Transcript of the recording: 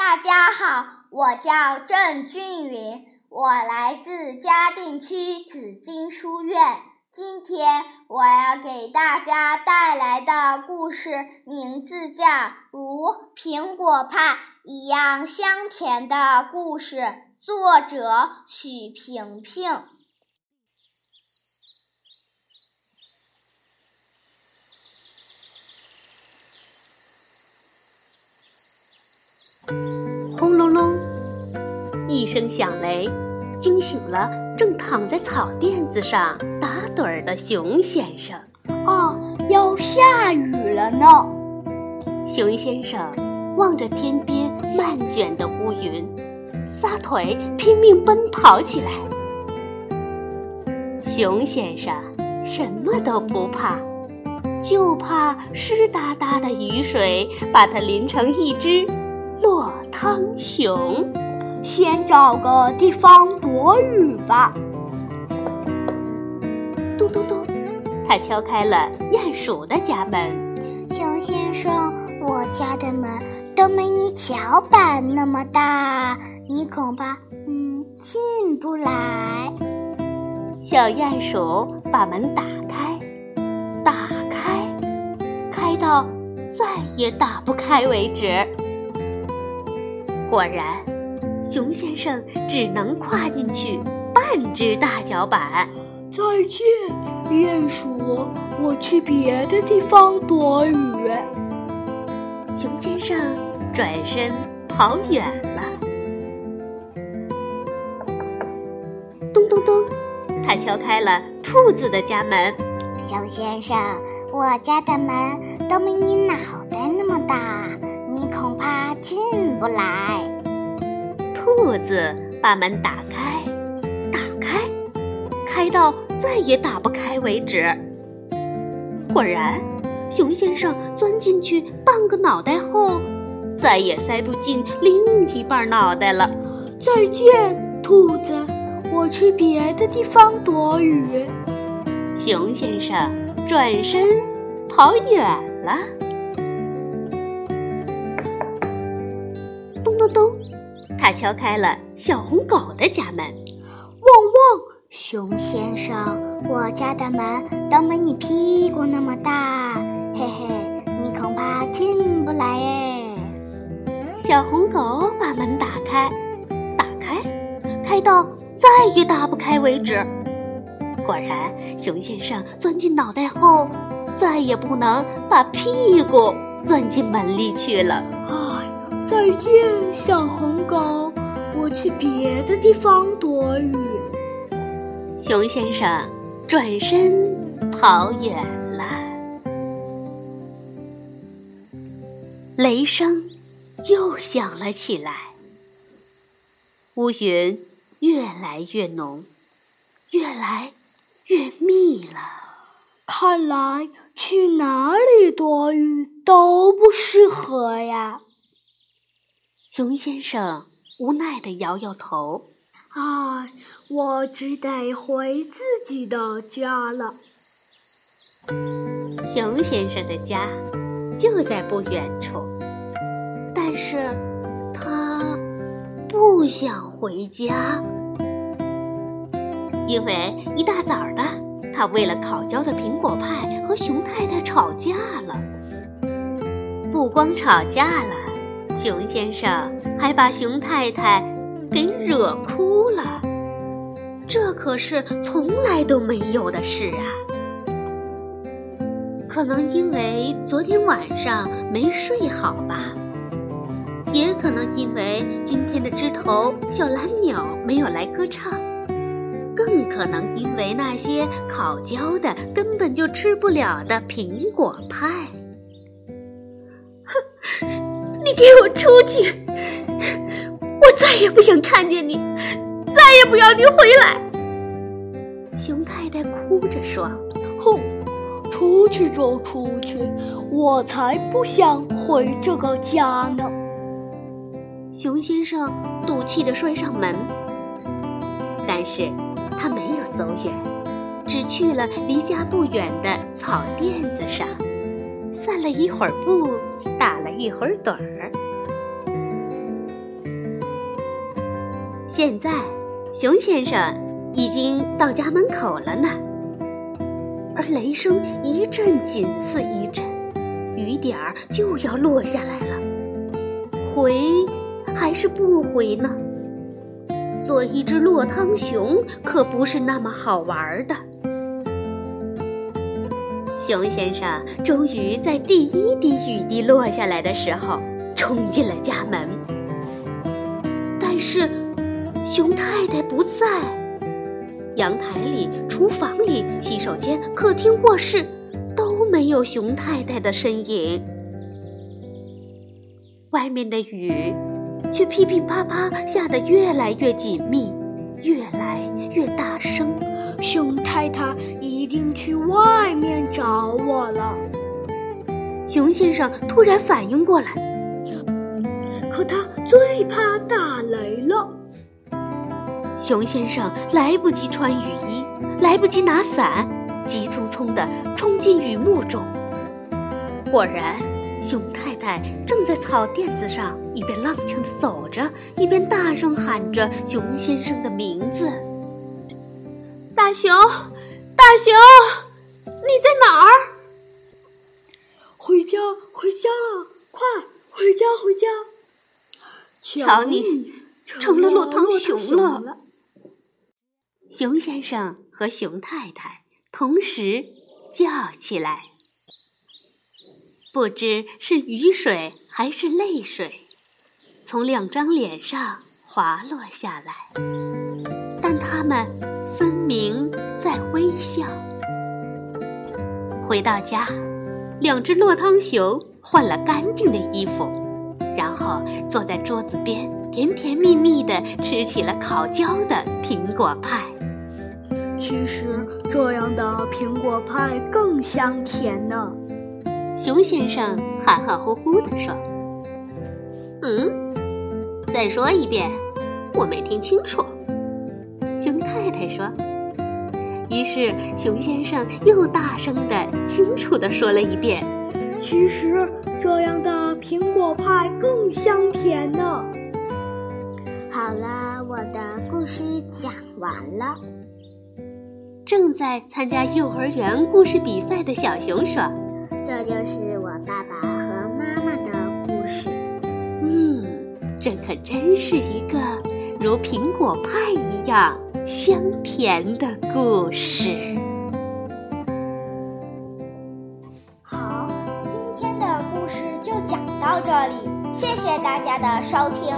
大家好，我叫郑俊云，我来自嘉定区紫金书院。今天我要给大家带来的故事名字叫《如苹果派一样香甜的故事》，作者许平平。声响雷，惊醒了正躺在草垫子上打盹儿的熊先生。啊，要下雨了呢！熊先生望着天边漫卷的乌云，撒腿拼命奔跑起来。熊先生什么都不怕，就怕湿哒哒的雨水把它淋成一只。落汤熊，先找个地方躲雨吧。咚咚咚，他敲开了鼹鼠的家门。熊先生，我家的门都没你脚板那么大，你恐怕嗯进不来。小鼹鼠把门打开，打开，开到再也打不开为止。果然，熊先生只能跨进去半只大脚板。再见，鼹鼠，我去别的地方躲雨。熊先生转身跑远了。咚咚咚，他敲开了兔子的家门。熊先生，我家的门都没你脑袋那么大。你恐怕进不来。兔子把门打开，打开，开到再也打不开为止。果然，熊先生钻进去半个脑袋后，再也塞不进另一半脑袋了。再见，兔子，我去别的地方躲雨。熊先生转身跑远了。他敲开了小红狗的家门。汪汪，熊先生，我家的门都没你屁股那么大，嘿嘿，你恐怕进不来哎。小红狗把门打开，打开，开到再也打不开为止。果然，熊先生钻进脑袋后，再也不能把屁股钻进门里去了。再见，小红狗，我去别的地方躲雨。熊先生转身跑远了。雷声又响了起来，乌云越来越浓，越来越密了。看来去哪里躲雨都不适合呀。熊先生无奈地摇摇头：“啊，我只得回自己的家了。”熊先生的家就在不远处，但是他不想回家，因为一大早的，他为了烤焦的苹果派和熊太太吵架了。不光吵架了。熊先生还把熊太太给惹哭了，这可是从来都没有的事啊！可能因为昨天晚上没睡好吧，也可能因为今天的枝头小蓝鸟没有来歌唱，更可能因为那些烤焦的根本就吃不了的苹果派。给我出去！我再也不想看见你，再也不要你回来。熊太太哭着说：“哼，出去就出去，我才不想回这个家呢。”熊先生赌气的摔上门，但是他没有走远，只去了离家不远的草垫子上。散了一会儿步，打了一会儿盹儿。现在，熊先生已经到家门口了呢，而雷声一阵紧似一阵，雨点儿就要落下来了。回还是不回呢？做一只落汤熊可不是那么好玩的。熊先生终于在第一滴雨滴落下来的时候，冲进了家门。但是，熊太太不在。阳台里、厨房里、洗手间、客厅、卧室都没有熊太太的身影。外面的雨。却噼噼啪啪下得越来越紧密，越来越大声。熊太太一定去外面找我了。熊先生突然反应过来，可他最怕打雷了。熊先生来不及穿雨衣，来不及拿伞，急匆匆地冲进雨幕中。果然。熊太太正在草垫子上一边踉跄地走着，一边大声喊着熊先生的名字：“大熊，大熊，你在哪儿？回家，回家了！快回家，回家！瞧你成了落汤熊了！”熊先生和熊太太同时叫起来。不知是雨水还是泪水，从两张脸上滑落下来，但他们分明在微笑。回到家，两只落汤熊换了干净的衣服，然后坐在桌子边，甜甜蜜蜜的吃起了烤焦的苹果派。其实这样的苹果派更香甜呢。熊先生含含糊糊地说：“嗯，再说一遍，我没听清楚。”熊太太说。于是熊先生又大声的、清楚的说了一遍：“其实这样的苹果派更香甜呢。”好了，我的故事讲完了。正在参加幼儿园故事比赛的小熊说。这就是我爸爸和妈妈的故事。嗯，这可真是一个如苹果派一样香甜的故事。好，今天的故事就讲到这里，谢谢大家的收听。